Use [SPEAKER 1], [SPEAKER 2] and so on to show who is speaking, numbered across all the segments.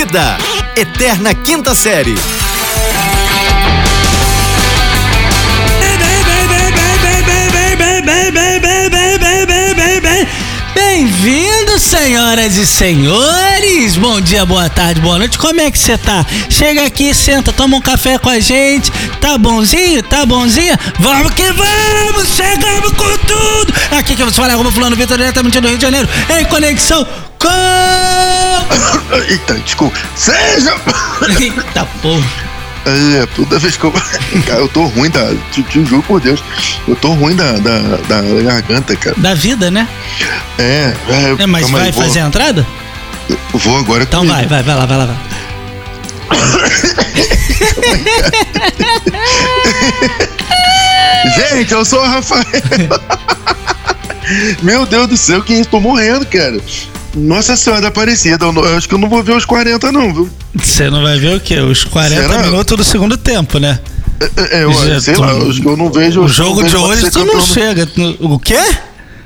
[SPEAKER 1] Vida, Eterna Quinta Série.
[SPEAKER 2] Bem-vindos, senhoras e senhores! Bom dia, boa tarde, boa noite. Como é que você tá? Chega aqui, senta, toma um café com a gente. Tá bonzinho? Tá bonzinha? Vamos que vamos! Chegamos com tudo! Aqui que você fala, arroba fulano Vitor, diretamente do Rio de Janeiro, em conexão com...
[SPEAKER 3] Eita, desculpa. Seja!
[SPEAKER 2] Eita porra!
[SPEAKER 3] É, toda vez que eu. Cara, eu tô ruim da. Te, te juro por Deus. Eu tô ruim da, da, da garganta, cara.
[SPEAKER 2] Da vida, né?
[SPEAKER 3] É, é.
[SPEAKER 2] É, mas
[SPEAKER 3] calma aí,
[SPEAKER 2] vai
[SPEAKER 3] vou-
[SPEAKER 2] fazer a entrada?
[SPEAKER 3] Vou agora
[SPEAKER 2] Então
[SPEAKER 3] comigo.
[SPEAKER 2] vai, vai, vai lá, vai lá, vai.
[SPEAKER 3] Gente, eu sou o Rafael. Meu Deus do céu, que isso? Tô morrendo, cara. Nossa Senhora da Aparecida, eu, não- eu acho que eu não vou ver os 40, não, viu?
[SPEAKER 2] Você não vai ver o quê? Os 40
[SPEAKER 3] Será?
[SPEAKER 2] minutos do segundo tempo, né?
[SPEAKER 3] É, é, eu
[SPEAKER 2] Já
[SPEAKER 3] sei
[SPEAKER 2] tô-
[SPEAKER 3] lá, acho que eu não vejo.
[SPEAKER 2] O
[SPEAKER 3] eu
[SPEAKER 2] jogo de hoje tu não chega. O quê?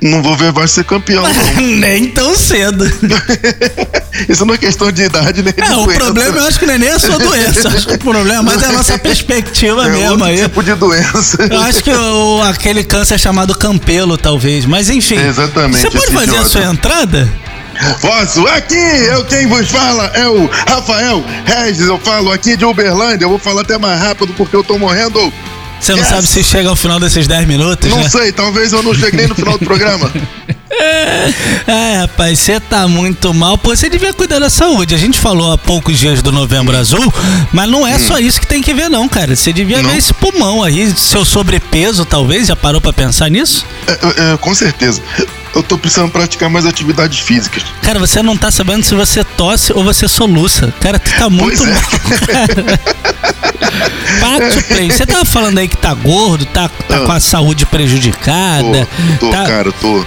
[SPEAKER 3] Não vou ver vai ser campeão.
[SPEAKER 2] Nem tão cedo.
[SPEAKER 3] Isso não é questão de idade nem de
[SPEAKER 2] É, o problema eu acho que não é nem a sua doença. Eu acho que o problema mais é a nossa perspectiva
[SPEAKER 3] é
[SPEAKER 2] mesmo aí.
[SPEAKER 3] tipo de doença.
[SPEAKER 2] Eu acho que o, aquele câncer chamado campelo, talvez. Mas enfim.
[SPEAKER 3] Exatamente,
[SPEAKER 2] Você pode fazer a
[SPEAKER 3] idiota.
[SPEAKER 2] sua entrada?
[SPEAKER 3] Posso? Aqui, eu quem vos fala é o Rafael Regis. Eu falo aqui de Uberlândia. Eu vou falar até mais rápido porque eu tô morrendo.
[SPEAKER 2] Você não
[SPEAKER 3] Yes.
[SPEAKER 2] sabe se chega ao final desses 10 minutos,
[SPEAKER 3] Não
[SPEAKER 2] né?
[SPEAKER 3] sei, talvez eu não chegue nem no final do programa.
[SPEAKER 2] É, rapaz, você tá muito mal. Pô, você devia cuidar da saúde. A gente falou há poucos dias do Novembro Azul, mas não é só isso que tem que ver, não, cara. Você devia
[SPEAKER 3] Hum. Não?
[SPEAKER 2] ver esse pulmão aí, seu sobrepeso, talvez. Já parou pra pensar nisso?
[SPEAKER 3] É, é, é, com certeza. Eu tô precisando praticar mais atividades físicas.
[SPEAKER 2] Cara, você não tá sabendo se você tosse ou você soluça. Cara, tu tá muito
[SPEAKER 3] Pois é.
[SPEAKER 2] mal. Pátio Play, você tava falando aí que tá gordo, tá, tá
[SPEAKER 3] Ah.
[SPEAKER 2] com a saúde prejudicada.
[SPEAKER 3] Tô, tô,
[SPEAKER 2] tá-
[SPEAKER 3] cara, tô.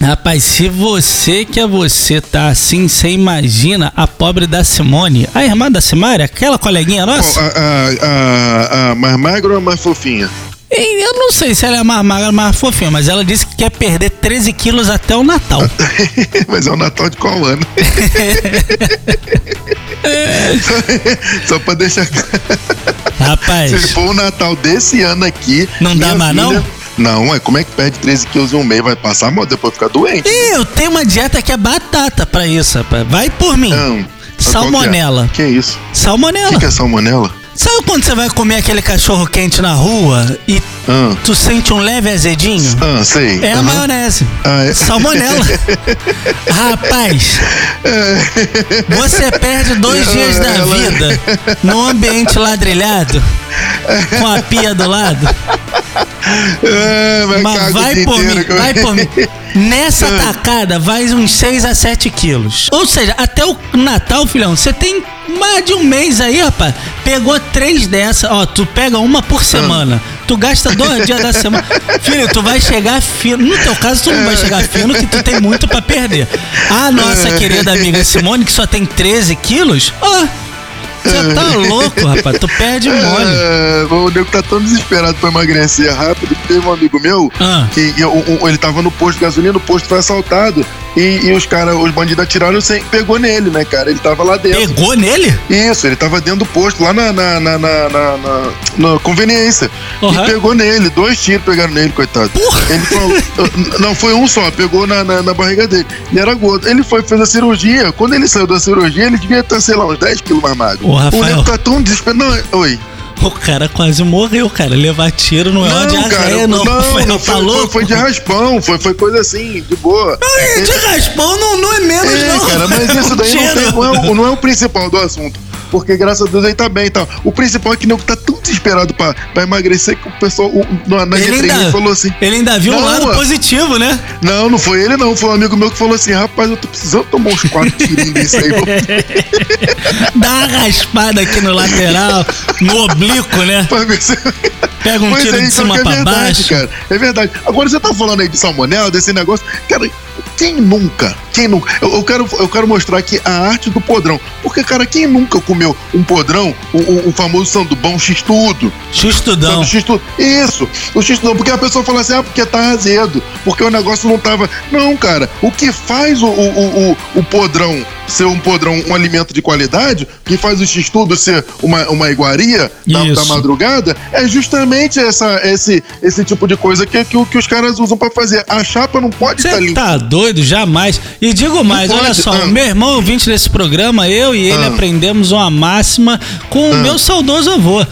[SPEAKER 2] Rapaz, se você que é você tá assim, você imagina a pobre da Simone, a irmã da Simária, aquela coleguinha nossa.
[SPEAKER 3] a, a, a, a mais magra ou a mais fofinha?
[SPEAKER 2] Eu não sei se ela é mais magra ou mais fofinha, mas ela disse que quer perder 13 quilos até o Natal.
[SPEAKER 3] Mas é o Natal de qual ano? Só pra deixar. Se
[SPEAKER 2] Rapaz,
[SPEAKER 3] for o Natal desse ano aqui.
[SPEAKER 2] Não dá mais, não?
[SPEAKER 3] filha- Não, é como é que perde 13 quilos em um mês? Vai passar mal, depois ficar doente.
[SPEAKER 2] Ih, eu tenho uma dieta que é batata pra isso, rapaz. Vai por mim.
[SPEAKER 3] Não.
[SPEAKER 2] Salmonela.
[SPEAKER 3] Que é isso? O
[SPEAKER 2] Salmonela.
[SPEAKER 3] que, que é salmonela?
[SPEAKER 2] Sabe quando você vai comer aquele cachorro quente na rua e
[SPEAKER 3] Ah,
[SPEAKER 2] tu sente um leve azedinho?
[SPEAKER 3] ah sei.
[SPEAKER 2] É a
[SPEAKER 3] Aham.
[SPEAKER 2] maionese.
[SPEAKER 3] Ah, é?
[SPEAKER 2] Salmonela. Rapaz, você perde dois dias da vida num ambiente ladrilhado, com a pia do lado.
[SPEAKER 3] Ah, vai
[SPEAKER 2] Mas vai
[SPEAKER 3] dia
[SPEAKER 2] por mim, vai por mim. Nessa tacada vai uns 6 a 7 quilos. Ou seja, até o Natal, filhão, você tem mais de um mês aí, rapaz. Pegou três dessas, ó, tu pega uma por semana. Tu gasta dois dias da semana. Filho, tu vai chegar fino. No teu caso, tu não vai chegar fino, que tu tem muito pra perder. A nossa querida amiga Simone, que só tem 13 quilos, ó. Você tá louco, rapaz. Tu perde mole.
[SPEAKER 3] Ah, o nego tá tão desesperado pra emagrecer rápido que teve um amigo meu
[SPEAKER 2] Ah.
[SPEAKER 3] que eu- um- ele tava no posto de gasolina, o posto foi assaltado e, e os caras, os bandidos atiraram sem, pegou nele, né, cara? Ele tava lá dentro.
[SPEAKER 2] Pegou nele?
[SPEAKER 3] Isso, ele tava dentro do posto, lá na, na, na, na, na- na- conveniência.
[SPEAKER 2] Uhum.
[SPEAKER 3] E pegou nele, dois tiros pegaram nele, coitado.
[SPEAKER 2] Porra!
[SPEAKER 3] Ele falou, não foi um só, pegou na, na, na barriga dele. E era gordo. Ele foi, fez a cirurgia. Quando ele saiu da cirurgia, ele devia estar, sei lá, uns 10 quilos mais magro.
[SPEAKER 2] Ô, Rafael.
[SPEAKER 3] O nego tá tão desesperado. Não, oi.
[SPEAKER 2] O cara quase morreu, cara. Levar tiro não é uma
[SPEAKER 3] Não,
[SPEAKER 2] diarreia,
[SPEAKER 3] cara,
[SPEAKER 2] não.
[SPEAKER 3] não,
[SPEAKER 2] Rafael,
[SPEAKER 3] não
[SPEAKER 2] tá
[SPEAKER 3] foi, foi, foi de raspão, foi, foi coisa assim, de boa.
[SPEAKER 2] Ai, De raspão não, não é menos,
[SPEAKER 3] É,
[SPEAKER 2] não.
[SPEAKER 3] cara, mas isso daí não, tem- não é, o- não é o principal do assunto. Porque graças a Deus ele tá bem e tal. O principal é que o nego tá desesperado pra, pra emagrecer que o pessoal o, na, na
[SPEAKER 2] Ele ainda,
[SPEAKER 3] falou assim.
[SPEAKER 2] ele ainda viu um lado positivo, né?
[SPEAKER 3] Não, não foi ele não, foi um amigo meu que falou assim, rapaz, eu tô precisando tomar uns quatro tirinhos desse aí.
[SPEAKER 2] Dá uma raspada aqui no lateral, no oblíquo, né?
[SPEAKER 3] pra ver se...
[SPEAKER 2] Pega um
[SPEAKER 3] Pois
[SPEAKER 2] tiro
[SPEAKER 3] é,
[SPEAKER 2] de
[SPEAKER 3] então
[SPEAKER 2] cima
[SPEAKER 3] é
[SPEAKER 2] pra
[SPEAKER 3] verdade,
[SPEAKER 2] baixo.
[SPEAKER 3] cara. É verdade. Agora você tá falando aí de salmonela, desse negócio. Cara, quem nunca? Quem nunca? Eu, eu quero, eu quero mostrar aqui a arte do podrão. Porque, cara, quem nunca comeu um podrão, o, o, o famoso sandubão x-tudo?
[SPEAKER 2] X-tudão.
[SPEAKER 3] Sabe, o x-tudo? Isso, o x-tudo. Porque a pessoa fala assim, ah, porque tá azedo, porque o negócio não tava. Não, cara, o que faz o, o, o, o- podrão ser um podrão, um alimento de qualidade, que faz o x-tudo ser uma, uma iguaria da, da madrugada, é justamente essa, esse, esse tipo de coisa que, que, que os caras usam pra fazer. A chapa não pode estar
[SPEAKER 2] Você
[SPEAKER 3] limpa.
[SPEAKER 2] tá doido? Jamais. E digo mais, olha
[SPEAKER 3] pode,
[SPEAKER 2] só,
[SPEAKER 3] ah.
[SPEAKER 2] o meu irmão ouvinte desse programa, eu e ele
[SPEAKER 3] Ah.
[SPEAKER 2] aprendemos uma máxima com o meu saudoso avô.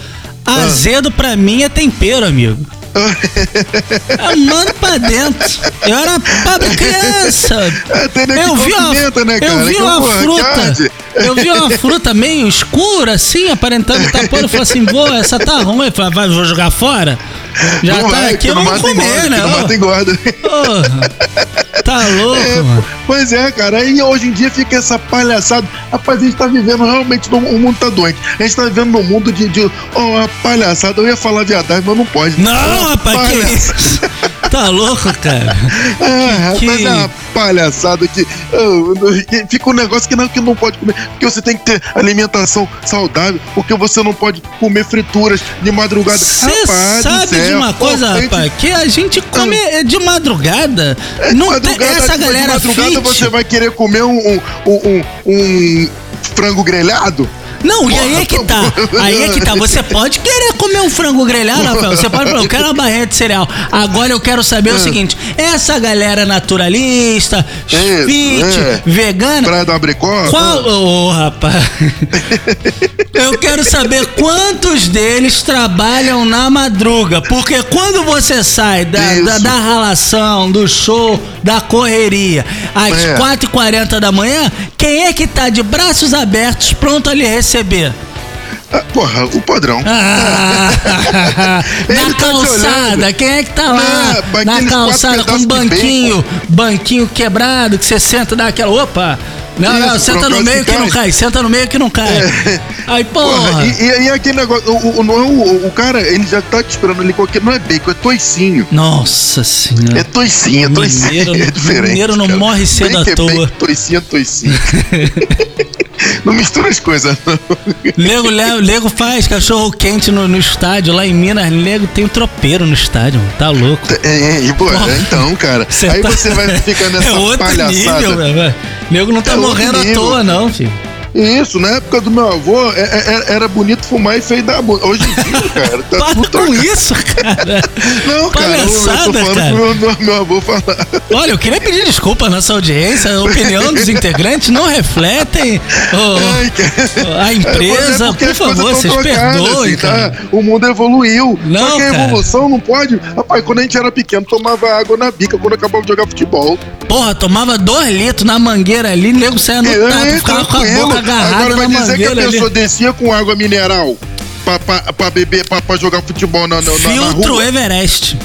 [SPEAKER 2] Azedo pra mim é tempero, amigo. Eu mando pra dentro. Eu era pobre criança.
[SPEAKER 3] É, nem
[SPEAKER 2] Eu vi uma,
[SPEAKER 3] né,
[SPEAKER 2] eu vi uma
[SPEAKER 3] porra,
[SPEAKER 2] fruta. Eu vi uma fruta meio escura, assim, aparentando podre. Eu falei assim, vô, essa tá ruim. Eu falei, vai, vou jogar fora? Já
[SPEAKER 3] Não
[SPEAKER 2] tá
[SPEAKER 3] é,
[SPEAKER 2] aqui,
[SPEAKER 3] que
[SPEAKER 2] eu
[SPEAKER 3] não
[SPEAKER 2] vou comer,
[SPEAKER 3] engorda,
[SPEAKER 2] né?
[SPEAKER 3] que não mata engorda.
[SPEAKER 2] Porra. Tá louco,
[SPEAKER 3] É,
[SPEAKER 2] mano.
[SPEAKER 3] Pois é, cara. E hoje em dia fica essa palhaçada. Rapaz, a gente tá vivendo realmente. O mundo tá doente. A gente tá vivendo num mundo de. de oh, uma palhaçada. Eu ia falar verdade, mas não pode.
[SPEAKER 2] Não,
[SPEAKER 3] Uma
[SPEAKER 2] rapaz, que
[SPEAKER 3] palhaçada.
[SPEAKER 2] isso? Tá louco, cara?
[SPEAKER 3] Ah,
[SPEAKER 2] Que-
[SPEAKER 3] rapaz, é uma palhaçada que, oh, que fica um negócio que não, que não pode comer. Porque você tem que ter alimentação saudável. Porque você não pode comer frituras de madrugada.
[SPEAKER 2] Você sabe de
[SPEAKER 3] céu,
[SPEAKER 2] uma
[SPEAKER 3] pô,
[SPEAKER 2] coisa,
[SPEAKER 3] gente,
[SPEAKER 2] rapaz? Que a gente come de madrugada.
[SPEAKER 3] É,
[SPEAKER 2] Não
[SPEAKER 3] madrugada,
[SPEAKER 2] essa
[SPEAKER 3] de
[SPEAKER 2] galera
[SPEAKER 3] madrugada
[SPEAKER 2] fit.
[SPEAKER 3] você vai querer comer um, um, um, um frango grelhado?
[SPEAKER 2] Não, e aí é que tá. Aí é que tá. Você pode querer comer um frango grelhado, Rafael. Você pode falar, eu quero uma barrinha de cereal. Agora eu quero saber o seguinte: essa galera naturalista,
[SPEAKER 3] Isso,
[SPEAKER 2] fit,
[SPEAKER 3] é.
[SPEAKER 2] vegana.
[SPEAKER 3] Praia do Abricó?
[SPEAKER 2] Qual. Ô, rapaz. Eu quero saber quantos deles trabalham na madruga. Porque quando você sai da, da, da ralação, do show, da correria, às
[SPEAKER 3] É.
[SPEAKER 2] 4h40 da manhã, quem é que tá de braços abertos pronto a lhe receber?
[SPEAKER 3] Ah, porra, o padrão.
[SPEAKER 2] Ah, na
[SPEAKER 3] tá
[SPEAKER 2] calçada, quem é que tá lá?
[SPEAKER 3] É,
[SPEAKER 2] na
[SPEAKER 3] aqueles
[SPEAKER 2] calçada
[SPEAKER 3] quatro
[SPEAKER 2] com um banquinho, banquinho quebrado, que você senta e dá aquela. Opa! Não, não,
[SPEAKER 3] Isso,
[SPEAKER 2] senta
[SPEAKER 3] por
[SPEAKER 2] no meio
[SPEAKER 3] que
[SPEAKER 2] que não
[SPEAKER 3] cai.
[SPEAKER 2] senta no meio que não cai. Aí, porra.
[SPEAKER 3] Porra, e, e, aquele negócio, o, o, não é o, o cara, ele já tá te esperando ali qualquer. Não é bacon, é toicinho.
[SPEAKER 2] Nossa senhora.
[SPEAKER 3] É toicinho, é toicinho.
[SPEAKER 2] Mineiro-
[SPEAKER 3] é diferente.
[SPEAKER 2] mineiro não
[SPEAKER 3] cara.
[SPEAKER 2] morre cedo
[SPEAKER 3] Bacon
[SPEAKER 2] à
[SPEAKER 3] é
[SPEAKER 2] toa.
[SPEAKER 3] bacon, toicinho é toicinho. não mistura as coisas, não.
[SPEAKER 2] Nego, le- nego faz cachorro quente no, no estádio, lá em Minas, nego tem um tropeiro no estádio, mano. tá louco.
[SPEAKER 3] É, e, pô,
[SPEAKER 2] Porra.
[SPEAKER 3] então, cara.
[SPEAKER 2] Cê
[SPEAKER 3] aí
[SPEAKER 2] tá-
[SPEAKER 3] você vai ficar nessa
[SPEAKER 2] é outro
[SPEAKER 3] palhaçada.
[SPEAKER 2] nível, velho. Nego não tá
[SPEAKER 3] É
[SPEAKER 2] morrendo à toa, não, filho.
[SPEAKER 3] Isso, na época do meu avô, é- é- era bonito fumar e feio dar bunda. Hoje em dia, cara, tá
[SPEAKER 2] Para
[SPEAKER 3] tudo
[SPEAKER 2] com
[SPEAKER 3] trocado.
[SPEAKER 2] isso, cara.
[SPEAKER 3] Não, cara, eu, tô
[SPEAKER 2] Palhaçada,
[SPEAKER 3] falando
[SPEAKER 2] cara.
[SPEAKER 3] pro meu, meu, meu avô falar.
[SPEAKER 2] Olha, eu queria pedir desculpa à nossa audiência, a opinião dos integrantes não refletem o-
[SPEAKER 3] Ai, cara.
[SPEAKER 2] a empresa.
[SPEAKER 3] É,
[SPEAKER 2] Por favor, vocês
[SPEAKER 3] trocadas,
[SPEAKER 2] perdoem,
[SPEAKER 3] assim, tá?
[SPEAKER 2] cara.
[SPEAKER 3] O mundo evoluiu.
[SPEAKER 2] Não,
[SPEAKER 3] Só que a
[SPEAKER 2] cara.
[SPEAKER 3] evolução não pode. Rapaz, quando a gente era pequeno, tomava água na bica quando acabava de jogar futebol.
[SPEAKER 2] Porra, tomava dois litros na mangueira ali, nego saia no
[SPEAKER 3] É,
[SPEAKER 2] ficava com a boca agarrada
[SPEAKER 3] Agora vai
[SPEAKER 2] na
[SPEAKER 3] dizer que a pessoa
[SPEAKER 2] ali.
[SPEAKER 3] descia com água mineral pra, pra, pra beber, pra, pra jogar futebol na, na, na- na
[SPEAKER 2] Filtro
[SPEAKER 3] rua.
[SPEAKER 2] Everest.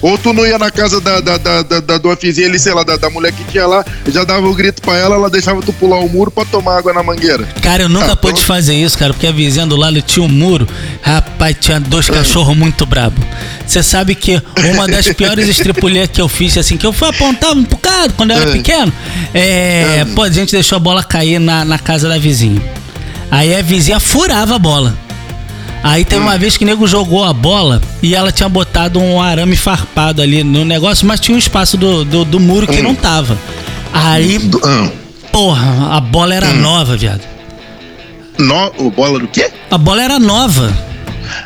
[SPEAKER 3] Ou tu não ia na casa da, da, da, da, da, vizinha ali, sei lá, da, da mulher que tinha lá, já dava o grito pra ela, ela deixava tu pular o muro pra tomar água na mangueira.
[SPEAKER 2] Cara, eu nunca
[SPEAKER 3] Ah,
[SPEAKER 2] pude fazer isso, cara, porque a vizinha do lado tinha um muro. Rapaz, tinha dois cachorros muito brabo. Você sabe que uma das piores estripulias que eu fiz, assim, que eu fui apontar um bocado quando eu era
[SPEAKER 3] É.
[SPEAKER 2] pequeno, é.
[SPEAKER 3] É.
[SPEAKER 2] Pô, a gente deixou a bola cair na, na casa da vizinha. Aí a vizinha furava a bola. Aí teve uma vez que o nego jogou a bola e ela tinha botado um arame farpado ali no negócio, mas tinha um espaço do, do, do muro que não tava. Aí,
[SPEAKER 3] Do- ah,
[SPEAKER 2] porra, a bola era nova, viado.
[SPEAKER 3] no, o bola do quê?
[SPEAKER 2] A bola era nova.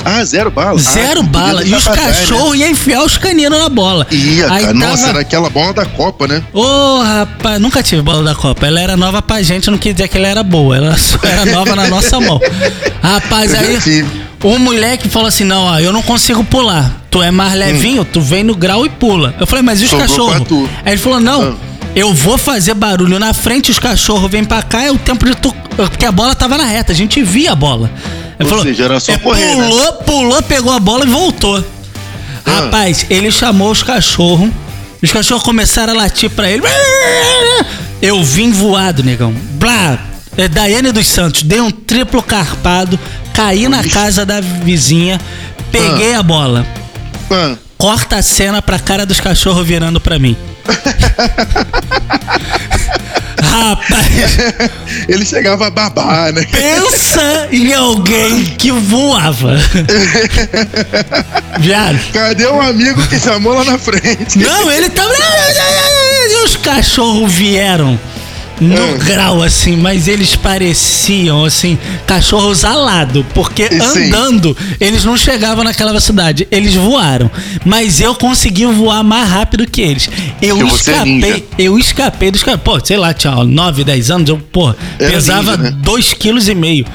[SPEAKER 3] Ah, zero bala.
[SPEAKER 2] Zero
[SPEAKER 3] ah,
[SPEAKER 2] bala. E os
[SPEAKER 3] trás,
[SPEAKER 2] cachorros iam enfiar os caninos na bola.
[SPEAKER 3] Né? Ia,
[SPEAKER 2] Aí
[SPEAKER 3] cara. Nossa,
[SPEAKER 2] tava-
[SPEAKER 3] era aquela bola da Copa, né?
[SPEAKER 2] Ô, rapaz, nunca tive bola da Copa. Ela era nova pra gente, não quer dizer que ela era boa. Ela só era nova na nossa mão. Rapaz, aí um moleque falou assim: não, ó, eu não consigo pular. Tu é mais levinho, tu vem no grau e pula. Eu falei, mas e os
[SPEAKER 3] Hum.
[SPEAKER 2] Cachorros? Aí ele falou: não.
[SPEAKER 3] Ah.
[SPEAKER 2] Eu vou fazer barulho na frente, os cachorros vêm pra cá, é o tempo de tu. Porque a bola tava na reta, a gente via a bola. Ele
[SPEAKER 3] Ou seja, era só
[SPEAKER 2] é,
[SPEAKER 3] correr, né?
[SPEAKER 2] Pulou, pulou, pegou a bola e voltou.
[SPEAKER 3] Ah.
[SPEAKER 2] Rapaz, ele chamou os cachorros. Os cachorros começaram a latir pra ele. Eu vim voado, negão. Blá. É Daiane dos Santos. Dei um triplo carpado. Caí na casa da vizinha. Peguei a bola.
[SPEAKER 3] Ah,
[SPEAKER 2] Corta a cena pra cara dos cachorros virando pra mim. Rapaz,
[SPEAKER 3] ele chegava a babar, né?
[SPEAKER 2] pensa em alguém que voava. Viado.
[SPEAKER 3] Cadê um amigo que chamou lá na frente?
[SPEAKER 2] Não, ele tava. E os cachorros vieram no
[SPEAKER 3] Ah.
[SPEAKER 2] grau, assim, mas eles pareciam, assim, cachorros alados, porque
[SPEAKER 3] sim.
[SPEAKER 2] andando eles não chegavam naquela velocidade, eles voaram. Mas eu consegui voar mais rápido que eles. Eu
[SPEAKER 3] Porque é
[SPEAKER 2] escapei, eu escapei dos caras. Pô, sei lá, tinha 9, 10 anos, eu, pô, pesava
[SPEAKER 3] ninja, né?
[SPEAKER 2] 2,5 kg.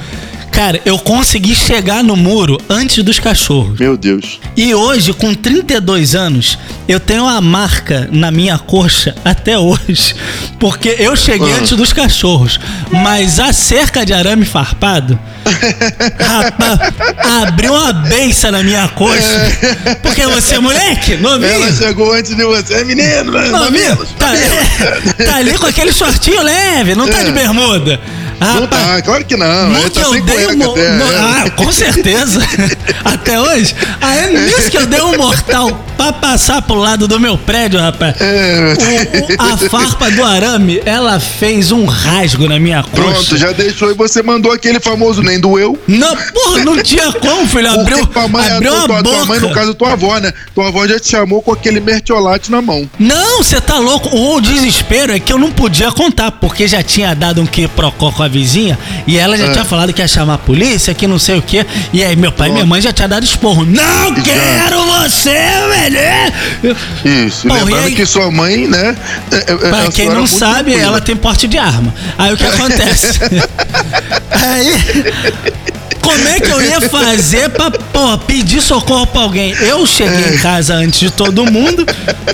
[SPEAKER 2] Cara, eu consegui chegar no muro antes dos cachorros.
[SPEAKER 3] Meu Deus.
[SPEAKER 2] E hoje, com 32 anos, eu tenho uma marca na minha coxa até hoje. Porque eu cheguei
[SPEAKER 3] Ah.
[SPEAKER 2] antes dos cachorros. Mas a cerca de arame farpado rapaz, abriu uma beiça na minha coxa. Porque você é moleque, novinho.
[SPEAKER 3] Ela chegou antes de você. É menino, né?
[SPEAKER 2] Novinho, tá,
[SPEAKER 3] mamilos.
[SPEAKER 2] tá ali com aquele shortinho leve, não tá de
[SPEAKER 3] É. Não
[SPEAKER 2] Rapaz,
[SPEAKER 3] tá, claro que não. Ele
[SPEAKER 2] que
[SPEAKER 3] tá
[SPEAKER 2] eu
[SPEAKER 3] sem
[SPEAKER 2] dei um mo-
[SPEAKER 3] até.
[SPEAKER 2] no-
[SPEAKER 3] é.
[SPEAKER 2] Ah, com certeza. Até hoje. Aí nisso que eu dei um mortal pra passar pro lado do meu prédio, rapaz.
[SPEAKER 3] É.
[SPEAKER 2] O- o- a farpa do arame, ela fez um rasgo na minha coxa.
[SPEAKER 3] Pronto, já deixou e você mandou aquele famoso nem doeu.
[SPEAKER 2] Não, porra, não tinha como, filho. Abriu,
[SPEAKER 3] tua mãe,
[SPEAKER 2] abriu
[SPEAKER 3] tua,
[SPEAKER 2] a
[SPEAKER 3] tua,
[SPEAKER 2] boca.
[SPEAKER 3] tua mãe, no caso, tua avó, né? Tua avó já te chamou com aquele mertiolate na mão.
[SPEAKER 2] Não, você tá louco. O desespero é que eu não podia contar, porque já tinha dado um quiprocó com a vizinha e ela já
[SPEAKER 3] É.
[SPEAKER 2] tinha falado que ia chamar a polícia, que não sei o quê. E aí meu pai e minha mãe já tinha dado esporro. Não quero você, velho!
[SPEAKER 3] Isso.
[SPEAKER 2] Bom, e
[SPEAKER 3] Lembrando
[SPEAKER 2] aí-
[SPEAKER 3] que sua mãe, né? é- é-
[SPEAKER 2] Pra quem não
[SPEAKER 3] é
[SPEAKER 2] sabe,
[SPEAKER 3] tranquila.
[SPEAKER 2] ela tem porte de arma. Aí o que acontece? Aí. Como é que eu ia fazer pra pedir socorro pra alguém? Eu cheguei em casa antes de todo mundo,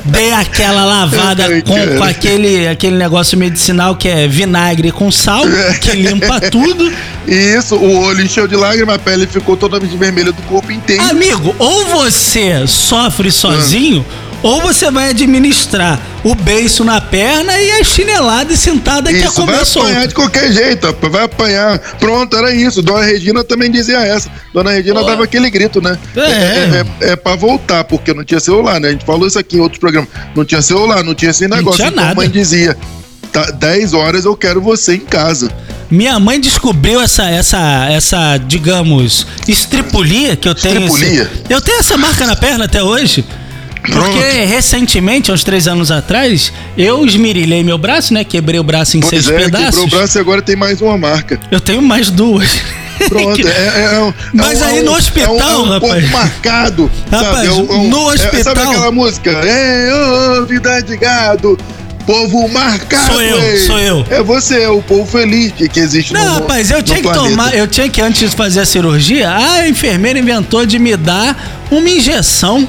[SPEAKER 2] dei aquela lavada
[SPEAKER 3] Ai,
[SPEAKER 2] com, com aquele, aquele negócio medicinal que é vinagre com sal, que limpa tudo.
[SPEAKER 3] Isso, o olho encheu de lágrima, a pele ficou totalmente vermelha do corpo inteiro.
[SPEAKER 2] Amigo, ou você sofre sozinho, ou você vai administrar o beiço na perna e a chinelada e sentada que é
[SPEAKER 3] Isso, vai apanhar de qualquer jeito, vai apanhar. Pronto, era isso. Dona Regina também dizia essa. Dona Regina dava aquele grito, né?
[SPEAKER 2] É.
[SPEAKER 3] é, é, é pra voltar, porque não tinha celular, né? A gente falou isso aqui em outros programas. Não tinha celular, não tinha esse negócio.
[SPEAKER 2] tinha
[SPEAKER 3] então
[SPEAKER 2] nada.
[SPEAKER 3] a mãe dizia: tá, 10 horas eu quero você em casa.
[SPEAKER 2] Minha mãe descobriu essa, essa, essa, digamos, estripulia que eu tenho.
[SPEAKER 3] Estripulia?
[SPEAKER 2] esse- eu tenho essa marca na perna até hoje. Porque
[SPEAKER 3] Pronto.
[SPEAKER 2] recentemente, uns três anos atrás, eu esmirilhei meu braço, né? Quebrei o braço em
[SPEAKER 3] Pois
[SPEAKER 2] seis
[SPEAKER 3] é,
[SPEAKER 2] pedaços.
[SPEAKER 3] quebrou o braço e agora tem mais uma marca.
[SPEAKER 2] Eu tenho mais duas.
[SPEAKER 3] Pronto, é, é, é um-
[SPEAKER 2] Mas
[SPEAKER 3] é um-
[SPEAKER 2] aí no
[SPEAKER 3] é
[SPEAKER 2] hospital,
[SPEAKER 3] é um,
[SPEAKER 2] rapaz.
[SPEAKER 3] ponto marcado.
[SPEAKER 2] Rapaz,
[SPEAKER 3] sabe? É é um-
[SPEAKER 2] no
[SPEAKER 3] é- sabe
[SPEAKER 2] hospital-
[SPEAKER 3] aquela música? É, ô, vida de gado. Povo marcado.
[SPEAKER 2] Sou eu,
[SPEAKER 3] ei.
[SPEAKER 2] sou eu.
[SPEAKER 3] É você, é o povo feliz que, que existe no
[SPEAKER 2] Não, rapaz, eu tinha que
[SPEAKER 3] planeta.
[SPEAKER 2] tomar, eu tinha que antes de fazer a cirurgia, a enfermeira inventou de me dar uma injeção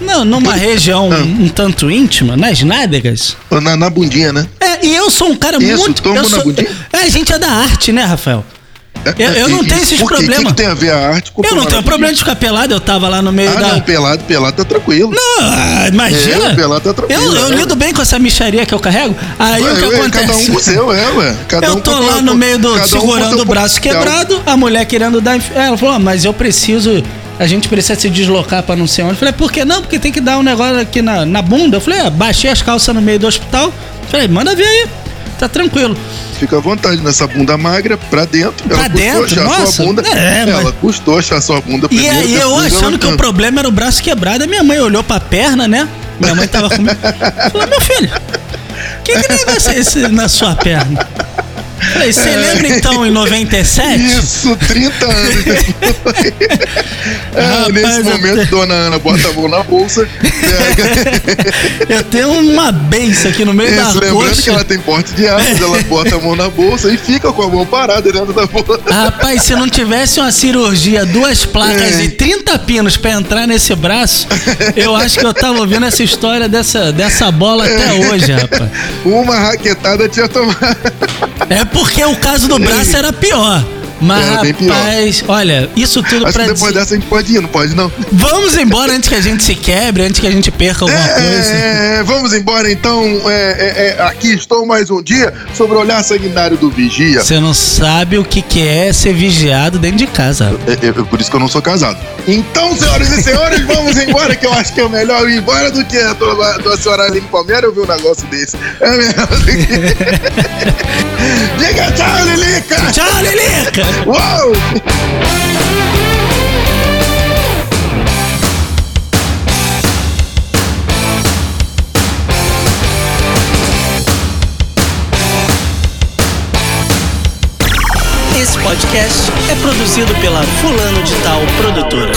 [SPEAKER 2] não, numa região
[SPEAKER 3] Ah.
[SPEAKER 2] um tanto íntima, nas nádegas.
[SPEAKER 3] Na, na bundinha, né?
[SPEAKER 2] É, e eu sou um cara
[SPEAKER 3] Isso,
[SPEAKER 2] muito.
[SPEAKER 3] toma
[SPEAKER 2] eu
[SPEAKER 3] na
[SPEAKER 2] sou,
[SPEAKER 3] bundinha?
[SPEAKER 2] é, a gente é da arte, né, Rafael? Eu- eu não tenho esses
[SPEAKER 3] quê? O
[SPEAKER 2] problemas.
[SPEAKER 3] que, que tem a ver a arte com
[SPEAKER 2] Eu não tenho problema de ficar pelado, eu tava lá no meio
[SPEAKER 3] bundinha?
[SPEAKER 2] da.
[SPEAKER 3] Ah, não, pelado, pelado tá tranquilo.
[SPEAKER 2] Não, ah, imagina.
[SPEAKER 3] É, pelado tá tranquilo.
[SPEAKER 2] eu, eu
[SPEAKER 3] é.
[SPEAKER 2] lido bem com essa micharia que eu carrego. Aí o que
[SPEAKER 3] Ué, ué,
[SPEAKER 2] acontece?
[SPEAKER 3] Cada um com o seu, é, ué. Cada
[SPEAKER 2] eu
[SPEAKER 3] um
[SPEAKER 2] tô
[SPEAKER 3] com-
[SPEAKER 2] lá no meio do.
[SPEAKER 3] um
[SPEAKER 2] segurando
[SPEAKER 3] seu
[SPEAKER 2] o braço quebrado, a mulher querendo dar. Ela falou, ah, mas eu preciso. A gente precisa se deslocar pra não sei onde. Eu falei, por que não? Porque tem que dar um negócio aqui na, na bunda. Eu falei, ah, baixei as calças no meio do hospital. Falei, manda ver aí. Tá tranquilo.
[SPEAKER 3] Fica à vontade nessa bunda magra pra dentro.
[SPEAKER 2] Pra
[SPEAKER 3] ela custou
[SPEAKER 2] dentro?
[SPEAKER 3] achar
[SPEAKER 2] Nossa,
[SPEAKER 3] sua bunda.
[SPEAKER 2] é,
[SPEAKER 3] ela
[SPEAKER 2] mas-
[SPEAKER 3] custou achar sua bunda
[SPEAKER 2] E aí eu achando que o problema era o braço quebrado, a minha mãe olhou pra perna, né? Minha mãe tava comigo. Falou, meu filho, que, que negócio é esse na sua perna? Falei, você lembra então em 97?
[SPEAKER 3] Isso, 30 anos depois. É, nesse momento,
[SPEAKER 2] te-
[SPEAKER 3] dona Ana bota a mão na bolsa. pega-
[SPEAKER 2] Eu tenho uma benção aqui no meio
[SPEAKER 3] Isso,
[SPEAKER 2] da
[SPEAKER 3] lembrando que
[SPEAKER 2] coxa.
[SPEAKER 3] ela tem porte de armas, ela bota a mão na bolsa e fica com a mão parada dentro da bolsa.
[SPEAKER 2] Rapaz, se não tivesse uma cirurgia, duas placas
[SPEAKER 3] É.
[SPEAKER 2] e 30 pinos pra entrar nesse braço, eu acho que eu tava ouvindo essa história dessa, dessa bola até hoje, rapaz.
[SPEAKER 3] Uma raquetada tinha tomado.
[SPEAKER 2] É porque o caso do braço era pior. Mas,
[SPEAKER 3] pior.
[SPEAKER 2] rapaz, olha, isso tudo
[SPEAKER 3] Acho
[SPEAKER 2] pra
[SPEAKER 3] que depois
[SPEAKER 2] dizer...
[SPEAKER 3] dessa a gente pode ir, não pode não?
[SPEAKER 2] Vamos embora antes que a gente se quebre, antes que a gente perca alguma coisa.
[SPEAKER 3] É, vamos embora então. É, é, é, aqui estou mais um dia sobre o olhar sanguinário do vigia.
[SPEAKER 2] Você não sabe o que, que é ser vigiado dentro de casa.
[SPEAKER 3] É, é, por isso que eu não sou casado. Então, senhoras e senhores, vamos embora, que eu acho que é melhor ir embora do que a tua, tua senhora Aline Palmeira ouvir um negócio desse. É melhor do que...
[SPEAKER 2] Tchau, Lilica!
[SPEAKER 3] Uou!
[SPEAKER 2] Esse podcast é produzido pela Fulano de Tal Produtora.